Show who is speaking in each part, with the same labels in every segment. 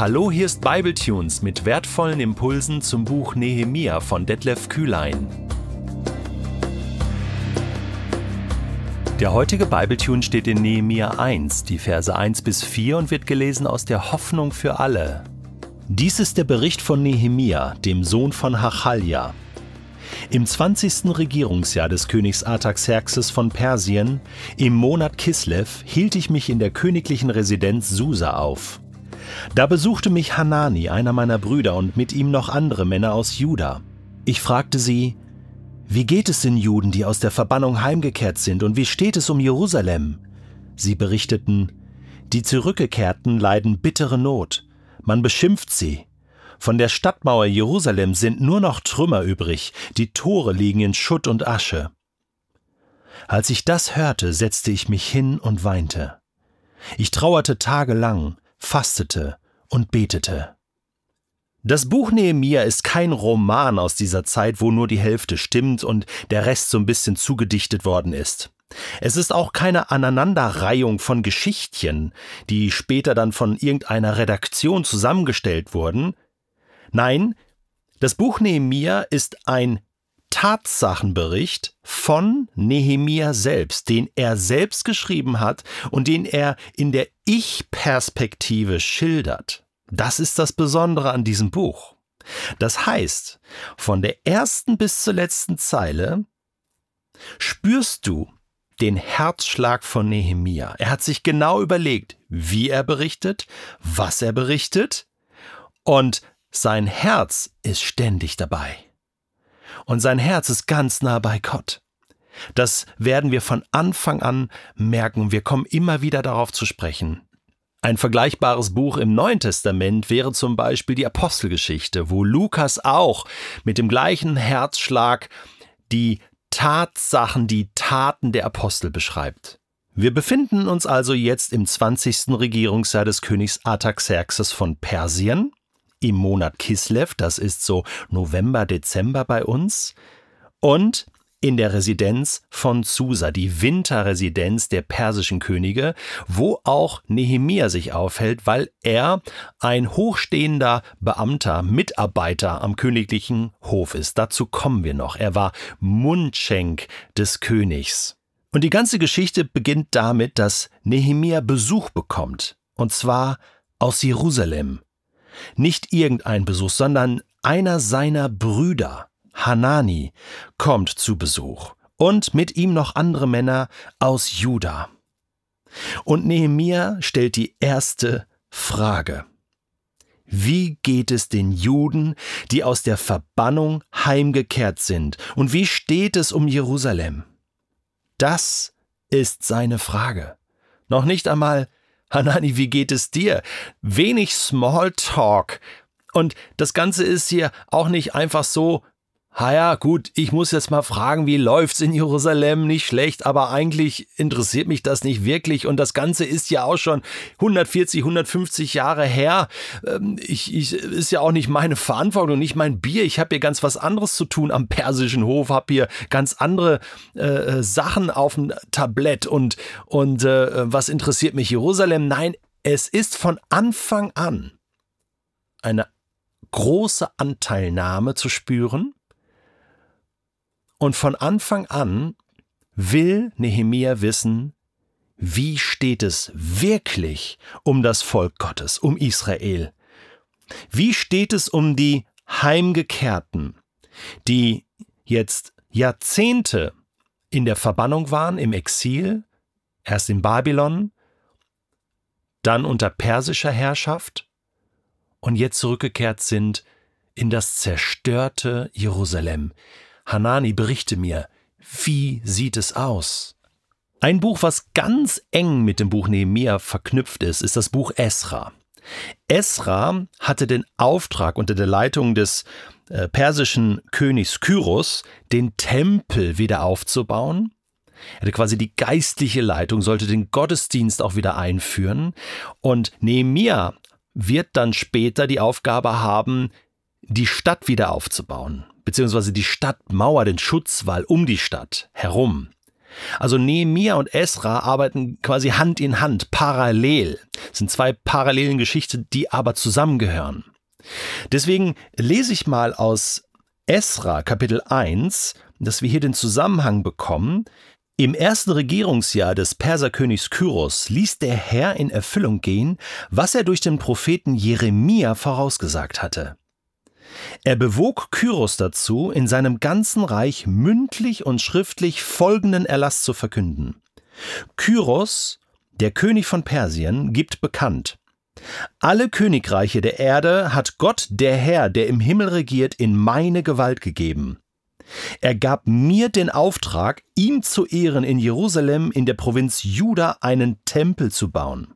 Speaker 1: Hallo, hier ist Bibletunes mit wertvollen Impulsen zum Buch Nehemia von Detlef Kühlein. Der heutige Bibletune steht in Nehemia 1, die Verse 1 bis 4 und wird gelesen aus der Hoffnung für alle. Dies ist der Bericht von Nehemia, dem Sohn von Hachalja. Im 20. Regierungsjahr des Königs Artaxerxes von Persien, im Monat Kislev, hielt ich mich in der königlichen Residenz Susa auf. Da besuchte mich Hanani, einer meiner Brüder, und mit ihm noch andere Männer aus Juda. Ich fragte sie, wie geht es den Juden, die aus der Verbannung heimgekehrt sind, und wie steht es um Jerusalem? Sie berichteten, die Zurückgekehrten leiden bittere Not, man beschimpft sie. Von der Stadtmauer Jerusalem sind nur noch Trümmer übrig, die Tore liegen in Schutt und Asche. Als ich das hörte, setzte ich mich hin und weinte. Ich trauerte tagelang, fastete und betete. Das Buch Nehemia ist kein Roman aus dieser Zeit, wo nur die Hälfte stimmt und der Rest so ein bisschen zugedichtet worden ist. Es ist auch keine Aneinanderreihung von Geschichtchen, die später dann von irgendeiner Redaktion zusammengestellt wurden. Nein, das Buch Nehemia ist ein Tatsachenbericht von Nehemia selbst, den er selbst geschrieben hat und den er in der Ich-Perspektive schildert. Das ist das Besondere an diesem Buch. Das heißt, von der ersten bis zur letzten Zeile spürst du den Herzschlag von Nehemia. Er hat sich genau überlegt, wie er berichtet, was er berichtet, und sein Herz ist ständig dabei und sein Herz ist ganz nah bei Gott. Das werden wir von Anfang an merken. Wir kommen immer wieder darauf zu sprechen. Ein vergleichbares Buch im Neuen Testament wäre zum Beispiel die Apostelgeschichte, wo Lukas auch mit dem gleichen Herzschlag die Tatsachen, die Taten der Apostel beschreibt. Wir befinden uns also jetzt im 20. Regierungsjahr des Königs Artaxerxes von Persien im Monat Kislev, das ist so November, Dezember bei uns, und in der Residenz von Susa, die Winterresidenz der persischen Könige, wo auch Nehemia sich aufhält, weil er ein hochstehender Beamter, Mitarbeiter am königlichen Hof ist. Dazu kommen wir noch. Er war Mundschenk des Königs. Und die ganze Geschichte beginnt damit, dass Nehemia Besuch bekommt, und zwar aus Jerusalem. Nicht irgendein Besuch, sondern einer seiner Brüder, Hanani, kommt zu Besuch und mit ihm noch andere Männer aus Juda. Und Nehemia stellt die erste Frage. Wie geht es den Juden, die aus der Verbannung heimgekehrt sind? Und wie steht es um Jerusalem? Das ist seine Frage. Noch nicht einmal Hanani, wie geht es dir? Wenig Smalltalk. Und das Ganze ist hier auch nicht einfach so, Ha ja, gut, ich muss jetzt mal fragen, wie läuft's in Jerusalem? Nicht schlecht, aber eigentlich interessiert mich das nicht wirklich und das Ganze ist ja auch schon 140, 150 Jahre her. Ähm, ich, ich ist ja auch nicht meine Verantwortung, nicht mein Bier. Ich habe hier ganz was anderes zu tun am persischen Hof, habe hier ganz andere äh, äh, Sachen auf dem Tablett und und äh, was interessiert mich Jerusalem? Nein, es ist von Anfang an eine große Anteilnahme zu spüren und von Anfang an will Nehemia wissen, wie steht es wirklich um das Volk Gottes, um Israel? Wie steht es um die Heimgekehrten, die jetzt Jahrzehnte in der Verbannung waren, im Exil, erst in Babylon, dann unter persischer Herrschaft und jetzt zurückgekehrt sind in das zerstörte Jerusalem, Hanani, berichte mir, wie sieht es aus? Ein Buch, was ganz eng mit dem Buch Nehemia verknüpft ist, ist das Buch Esra. Esra hatte den Auftrag unter der Leitung des äh, persischen Königs Kyros, den Tempel wieder aufzubauen. Er hatte quasi die geistliche Leitung, sollte den Gottesdienst auch wieder einführen. Und Nehemia wird dann später die Aufgabe haben, die Stadt wieder aufzubauen beziehungsweise die Stadtmauer, den Schutzwall um die Stadt herum. Also Nehemia und Esra arbeiten quasi Hand in Hand, parallel. Es sind zwei parallelen Geschichten, die aber zusammengehören. Deswegen lese ich mal aus Esra Kapitel 1, dass wir hier den Zusammenhang bekommen. Im ersten Regierungsjahr des Perserkönigs Kyros ließ der Herr in Erfüllung gehen, was er durch den Propheten Jeremia vorausgesagt hatte. Er bewog Kyros dazu, in seinem ganzen Reich mündlich und schriftlich folgenden Erlass zu verkünden. Kyros, der König von Persien, gibt bekannt, alle Königreiche der Erde hat Gott, der Herr, der im Himmel regiert, in meine Gewalt gegeben. Er gab mir den Auftrag, ihm zu Ehren in Jerusalem in der Provinz Juda einen Tempel zu bauen.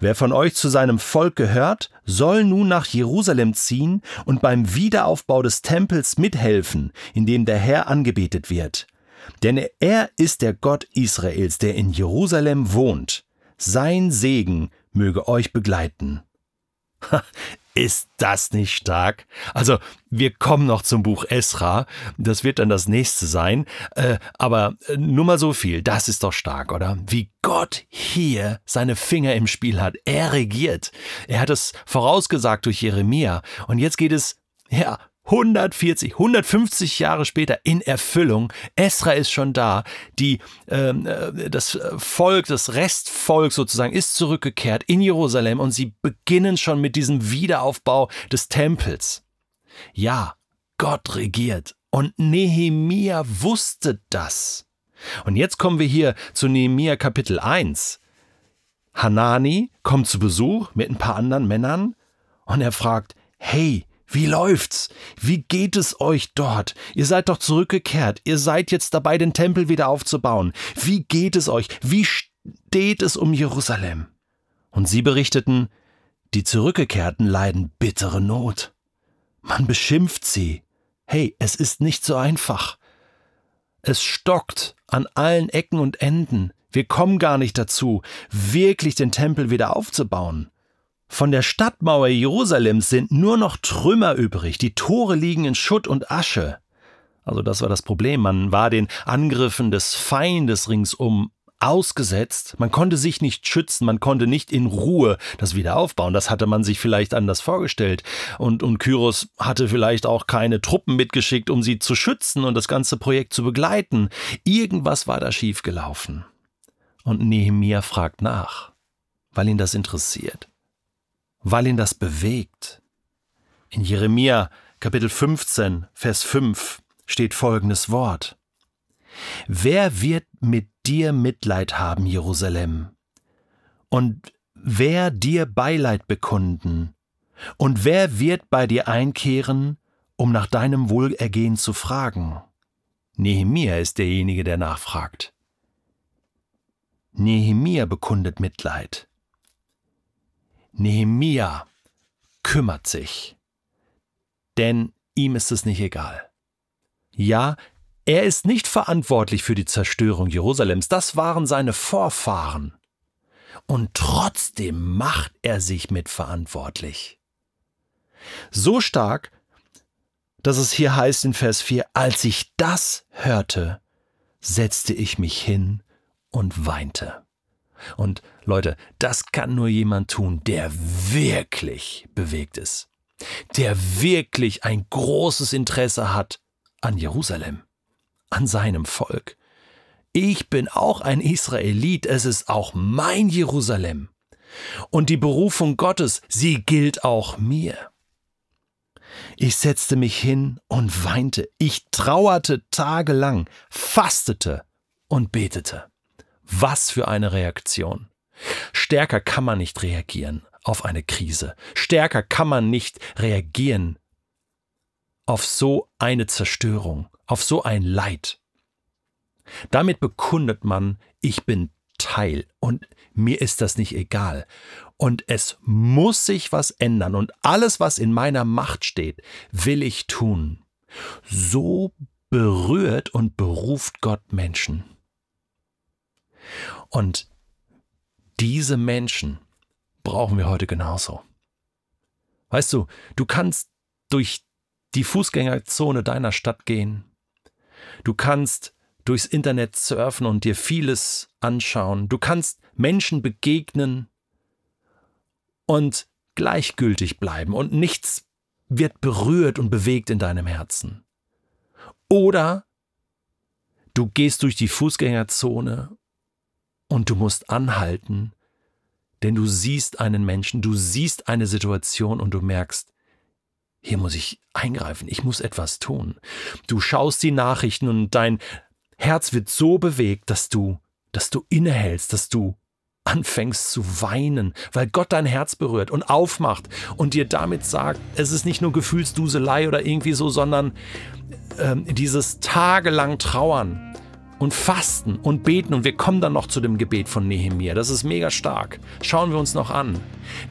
Speaker 1: Wer von euch zu seinem Volk gehört, soll nun nach Jerusalem ziehen und beim Wiederaufbau des Tempels mithelfen, in dem der Herr angebetet wird. Denn er ist der Gott Israels, der in Jerusalem wohnt. Sein Segen möge euch begleiten. Ist das nicht stark? Also, wir kommen noch zum Buch Esra, das wird dann das nächste sein, äh, aber äh, nur mal so viel, das ist doch stark, oder? Wie Gott hier seine Finger im Spiel hat. Er regiert. Er hat es vorausgesagt durch Jeremia und jetzt geht es, ja, 140, 150 Jahre später in Erfüllung. Esra ist schon da. Die, ähm, äh, das Volk, das Restvolk sozusagen ist zurückgekehrt in Jerusalem und sie beginnen schon mit diesem Wiederaufbau des Tempels. Ja, Gott regiert und Nehemia wusste das. Und jetzt kommen wir hier zu Nehemia Kapitel 1. Hanani kommt zu Besuch mit ein paar anderen Männern und er fragt, hey, wie läuft's? Wie geht es euch dort? Ihr seid doch zurückgekehrt. Ihr seid jetzt dabei, den Tempel wieder aufzubauen. Wie geht es euch? Wie steht es um Jerusalem? Und sie berichteten, die Zurückgekehrten leiden bittere Not. Man beschimpft sie. Hey, es ist nicht so einfach. Es stockt an allen Ecken und Enden. Wir kommen gar nicht dazu, wirklich den Tempel wieder aufzubauen. Von der Stadtmauer Jerusalems sind nur noch Trümmer übrig, die Tore liegen in Schutt und Asche. Also das war das Problem, man war den Angriffen des Feindes ringsum ausgesetzt, man konnte sich nicht schützen, man konnte nicht in Ruhe das wieder aufbauen, das hatte man sich vielleicht anders vorgestellt. Und, und Kyros hatte vielleicht auch keine Truppen mitgeschickt, um sie zu schützen und das ganze Projekt zu begleiten. Irgendwas war da schiefgelaufen. Und Nehemia fragt nach, weil ihn das interessiert weil ihn das bewegt. In Jeremia Kapitel 15, Vers 5 steht folgendes Wort. Wer wird mit dir Mitleid haben, Jerusalem? Und wer dir Beileid bekunden? Und wer wird bei dir einkehren, um nach deinem Wohlergehen zu fragen? Nehemia ist derjenige, der nachfragt. Nehemia bekundet Mitleid. Nehemia kümmert sich, denn ihm ist es nicht egal. Ja, er ist nicht verantwortlich für die Zerstörung Jerusalems, das waren seine Vorfahren. Und trotzdem macht er sich mitverantwortlich. So stark, dass es hier heißt in Vers 4, als ich das hörte, setzte ich mich hin und weinte. Und Leute, das kann nur jemand tun, der wirklich bewegt ist, der wirklich ein großes Interesse hat an Jerusalem, an seinem Volk. Ich bin auch ein Israelit, es ist auch mein Jerusalem. Und die Berufung Gottes, sie gilt auch mir. Ich setzte mich hin und weinte, ich trauerte tagelang, fastete und betete. Was für eine Reaktion. Stärker kann man nicht reagieren auf eine Krise. Stärker kann man nicht reagieren auf so eine Zerstörung, auf so ein Leid. Damit bekundet man, ich bin Teil und mir ist das nicht egal. Und es muss sich was ändern und alles, was in meiner Macht steht, will ich tun. So berührt und beruft Gott Menschen. Und diese Menschen brauchen wir heute genauso. Weißt du, du kannst durch die Fußgängerzone deiner Stadt gehen. Du kannst durchs Internet surfen und dir vieles anschauen. Du kannst Menschen begegnen und gleichgültig bleiben und nichts wird berührt und bewegt in deinem Herzen. Oder du gehst durch die Fußgängerzone und du musst anhalten, denn du siehst einen Menschen, du siehst eine Situation und du merkst, hier muss ich eingreifen, ich muss etwas tun. Du schaust die Nachrichten und dein Herz wird so bewegt, dass du, dass du innehältst, dass du anfängst zu weinen, weil Gott dein Herz berührt und aufmacht und dir damit sagt, es ist nicht nur Gefühlsduselei oder irgendwie so, sondern ähm, dieses tagelang Trauern und Fasten und Beten und wir kommen dann noch zu dem Gebet von Nehemia. Das ist mega stark. Schauen wir uns noch an.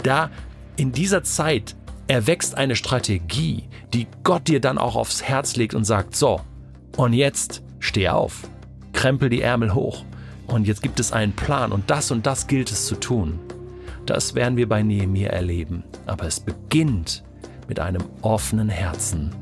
Speaker 1: Da in dieser Zeit erwächst eine Strategie, die Gott dir dann auch aufs Herz legt und sagt, so, und jetzt steh auf, krempel die Ärmel hoch und jetzt gibt es einen Plan und das und das gilt es zu tun. Das werden wir bei Nehemiah erleben. Aber es beginnt mit einem offenen Herzen